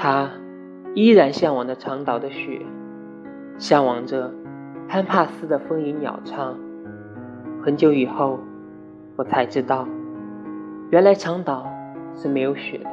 他依然向往着长岛的雪，向往着潘帕斯的风吟鸟唱，很久以后我才知道，原来长岛是没有雪的。